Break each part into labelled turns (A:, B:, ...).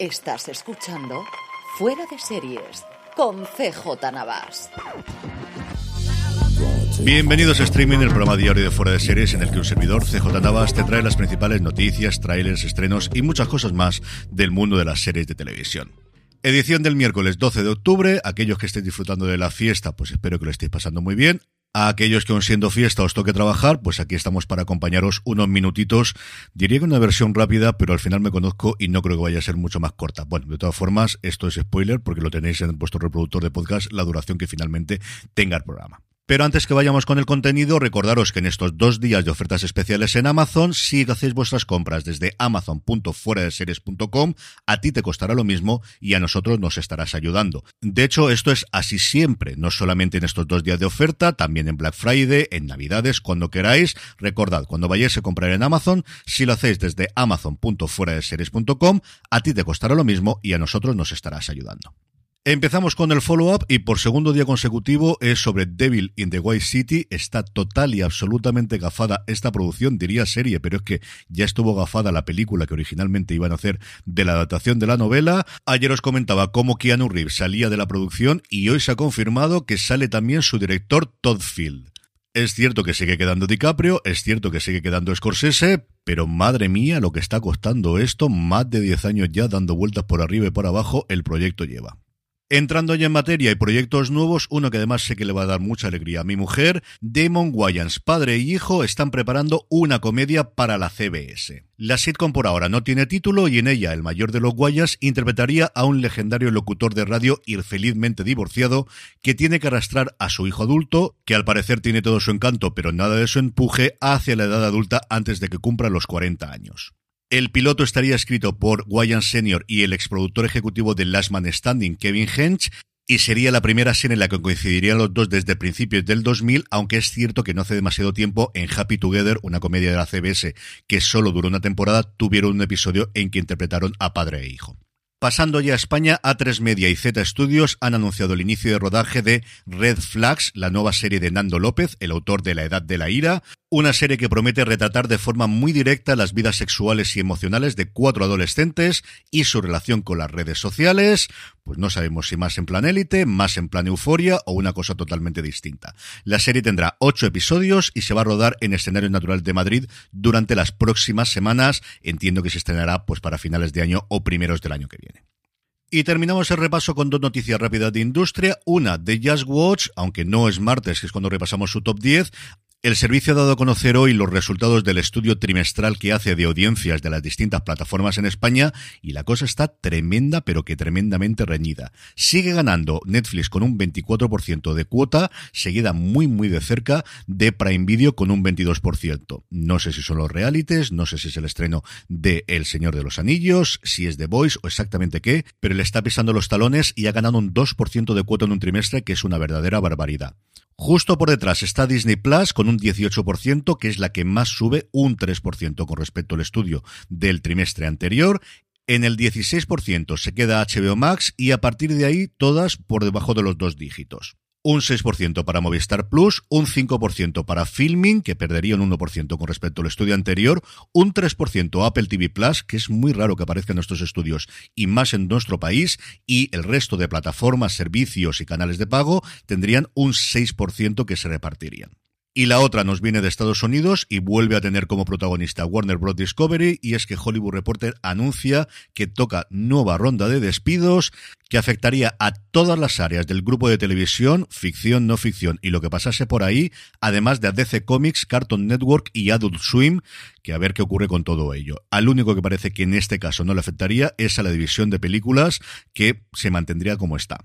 A: Estás escuchando Fuera de Series con CJ Navas.
B: Bienvenidos a Streaming, el programa diario de Fuera de Series en el que un servidor, CJ Navas, te trae las principales noticias, trailers, estrenos y muchas cosas más del mundo de las series de televisión. Edición del miércoles 12 de octubre. Aquellos que estéis disfrutando de la fiesta, pues espero que lo estéis pasando muy bien. A aquellos que aún siendo fiesta os toque trabajar, pues aquí estamos para acompañaros unos minutitos. Diría que una versión rápida, pero al final me conozco y no creo que vaya a ser mucho más corta. Bueno, de todas formas, esto es spoiler porque lo tenéis en vuestro reproductor de podcast, la duración que finalmente tenga el programa. Pero antes que vayamos con el contenido, recordaros que en estos dos días de ofertas especiales en Amazon, si hacéis vuestras compras desde amazon.fueradeseries.com, a ti te costará lo mismo y a nosotros nos estarás ayudando. De hecho, esto es así siempre, no solamente en estos dos días de oferta, también en Black Friday, en Navidades, cuando queráis. Recordad, cuando vayáis a comprar en Amazon, si lo hacéis desde amazon.fueradeseries.com, a ti te costará lo mismo y a nosotros nos estarás ayudando. Empezamos con el follow-up y por segundo día consecutivo es sobre Devil in the White City. Está total y absolutamente gafada esta producción, diría serie, pero es que ya estuvo gafada la película que originalmente iban a hacer de la adaptación de la novela. Ayer os comentaba cómo Keanu Reeves salía de la producción y hoy se ha confirmado que sale también su director Todd Field. Es cierto que sigue quedando DiCaprio, es cierto que sigue quedando Scorsese, pero madre mía lo que está costando esto, más de 10 años ya dando vueltas por arriba y por abajo, el proyecto lleva. Entrando ya en materia y proyectos nuevos, uno que además sé que le va a dar mucha alegría a mi mujer, Damon Wayans, padre y hijo, están preparando una comedia para la CBS. La sitcom por ahora no tiene título y en ella el mayor de los Wayans interpretaría a un legendario locutor de radio infelizmente divorciado que tiene que arrastrar a su hijo adulto, que al parecer tiene todo su encanto pero nada de su empuje, hacia la edad adulta antes de que cumpla los 40 años. El piloto estaría escrito por Wyan Senior y el exproductor ejecutivo de Last Man Standing, Kevin Hench, y sería la primera serie en la que coincidirían los dos desde principios del 2000, aunque es cierto que no hace demasiado tiempo en Happy Together, una comedia de la CBS que solo duró una temporada, tuvieron un episodio en que interpretaron a padre e hijo. Pasando ya a España, A3 Media y Z Studios han anunciado el inicio de rodaje de Red Flags, la nueva serie de Nando López, el autor de La Edad de la Ira, una serie que promete retratar de forma muy directa las vidas sexuales y emocionales de cuatro adolescentes y su relación con las redes sociales. Pues no sabemos si más en plan élite, más en plan euforia o una cosa totalmente distinta. La serie tendrá ocho episodios y se va a rodar en escenario natural de Madrid durante las próximas semanas. Entiendo que se estrenará pues para finales de año o primeros del año que viene. Y terminamos el repaso con dos noticias rápidas de industria. Una de Just Watch, aunque no es martes, que es cuando repasamos su top 10. El servicio ha dado a conocer hoy los resultados del estudio trimestral que hace de audiencias de las distintas plataformas en España y la cosa está tremenda, pero que tremendamente reñida. Sigue ganando Netflix con un 24% de cuota, seguida muy muy de cerca de Prime Video con un 22%. No sé si son los realities, no sé si es el estreno de El Señor de los Anillos, si es The Voice o exactamente qué, pero le está pisando los talones y ha ganado un 2% de cuota en un trimestre que es una verdadera barbaridad. Justo por detrás está Disney Plus con un 18%, que es la que más sube, un 3% con respecto al estudio del trimestre anterior. En el 16% se queda HBO Max y a partir de ahí todas por debajo de los dos dígitos un 6% para Movistar Plus, un 5% para Filming, que perdería un 1% con respecto al estudio anterior, un 3% Apple TV Plus, que es muy raro que aparezcan estos estudios y más en nuestro país, y el resto de plataformas, servicios y canales de pago tendrían un 6% que se repartirían. Y la otra nos viene de Estados Unidos y vuelve a tener como protagonista Warner Bros. Discovery y es que Hollywood Reporter anuncia que toca nueva ronda de despidos que afectaría a todas las áreas del grupo de televisión, ficción, no ficción y lo que pasase por ahí, además de DC Comics, Cartoon Network y Adult Swim, que a ver qué ocurre con todo ello. Al único que parece que en este caso no le afectaría es a la división de películas que se mantendría como está.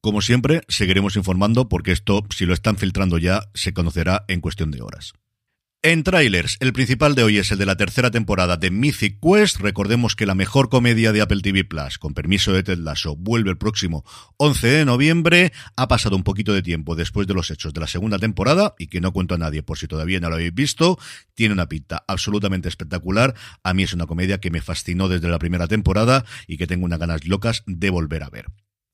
B: Como siempre, seguiremos informando porque esto, si lo están filtrando ya, se conocerá en cuestión de horas. En trailers, el principal de hoy es el de la tercera temporada de Mythic Quest. Recordemos que la mejor comedia de Apple TV Plus, con permiso de Ted Lasso, vuelve el próximo 11 de noviembre. Ha pasado un poquito de tiempo después de los hechos de la segunda temporada y que no cuento a nadie por si todavía no lo habéis visto. Tiene una pinta absolutamente espectacular. A mí es una comedia que me fascinó desde la primera temporada y que tengo unas ganas locas de volver a ver.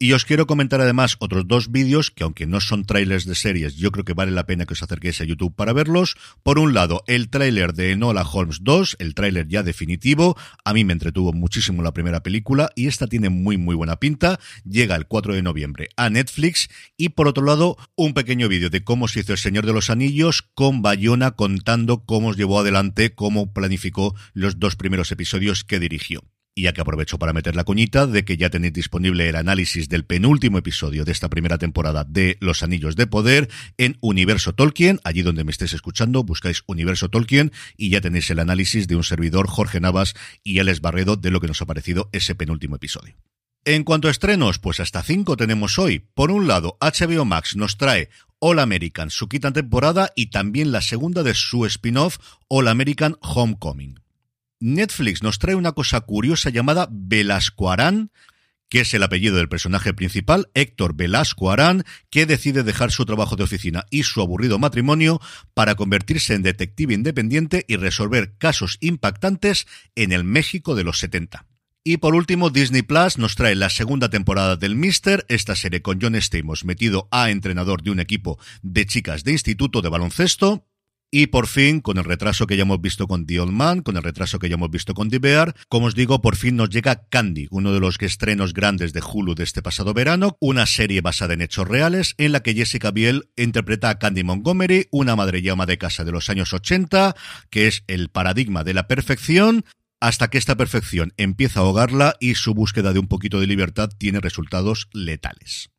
B: Y os quiero comentar además otros dos vídeos que aunque no son trailers de series, yo creo que vale la pena que os acerquéis a YouTube para verlos. Por un lado, el tráiler de Enola Holmes 2, el tráiler ya definitivo. A mí me entretuvo muchísimo la primera película y esta tiene muy muy buena pinta. Llega el 4 de noviembre a Netflix. Y por otro lado, un pequeño vídeo de cómo se hizo El Señor de los Anillos con Bayona contando cómo os llevó adelante, cómo planificó los dos primeros episodios que dirigió. Y ya que aprovecho para meter la cuñita de que ya tenéis disponible el análisis del penúltimo episodio de esta primera temporada de Los Anillos de Poder en Universo Tolkien, allí donde me estéis escuchando, buscáis Universo Tolkien y ya tenéis el análisis de un servidor Jorge Navas y Alex Barredo de lo que nos ha parecido ese penúltimo episodio. En cuanto a estrenos, pues hasta cinco tenemos hoy. Por un lado, HBO Max nos trae All American, su quinta temporada, y también la segunda de su spin-off, All American Homecoming. Netflix nos trae una cosa curiosa llamada Velasco Arán, que es el apellido del personaje principal, Héctor Velasco Arán, que decide dejar su trabajo de oficina y su aburrido matrimonio para convertirse en detective independiente y resolver casos impactantes en el México de los 70. Y por último, Disney Plus nos trae la segunda temporada del Mister, esta serie con John Stamos metido a entrenador de un equipo de chicas de instituto de baloncesto, y por fin, con el retraso que ya hemos visto con The Old Man, con el retraso que ya hemos visto con The Bear, como os digo, por fin nos llega Candy, uno de los estrenos grandes de Hulu de este pasado verano, una serie basada en hechos reales en la que Jessica Biel interpreta a Candy Montgomery, una madre llama de casa de los años 80, que es el paradigma de la perfección, hasta que esta perfección empieza a ahogarla y su búsqueda de un poquito de libertad tiene resultados letales.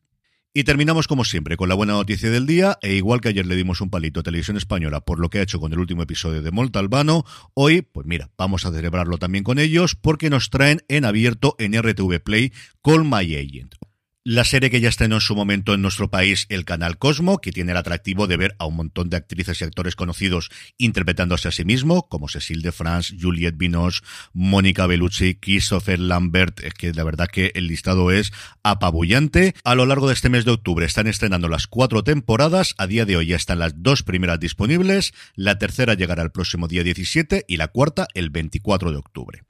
B: Y terminamos como siempre con la buena noticia del día, e igual que ayer le dimos un palito a Televisión Española por lo que ha hecho con el último episodio de Molta Albano, hoy, pues mira, vamos a celebrarlo también con ellos porque nos traen en abierto en RTV Play Call My Agent, la serie que ya estrenó en su momento en nuestro país, el canal Cosmo, que tiene el atractivo de ver a un montón de actrices y actores conocidos interpretándose a sí mismo, como Cecil de France, Juliette Binoche, Mónica Bellucci, Christopher Lambert, que la verdad que el listado es apabullante. A lo largo de este mes de octubre están estrenando las cuatro temporadas, a día de hoy ya están las dos primeras disponibles, la tercera llegará el próximo día 17 y la cuarta el 24 de octubre.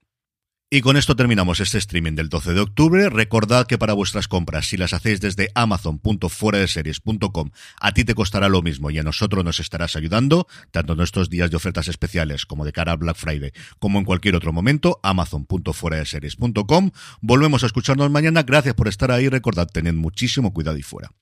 B: Y con esto terminamos este streaming del 12 de octubre. Recordad que para vuestras compras, si las hacéis desde amazon.fueradeseries.com, a ti te costará lo mismo y a nosotros nos estarás ayudando, tanto en estos días de ofertas especiales como de cara a Black Friday, como en cualquier otro momento, amazon.fueradeseries.com. Volvemos a escucharnos mañana. Gracias por estar ahí. Recordad, tened muchísimo cuidado y fuera.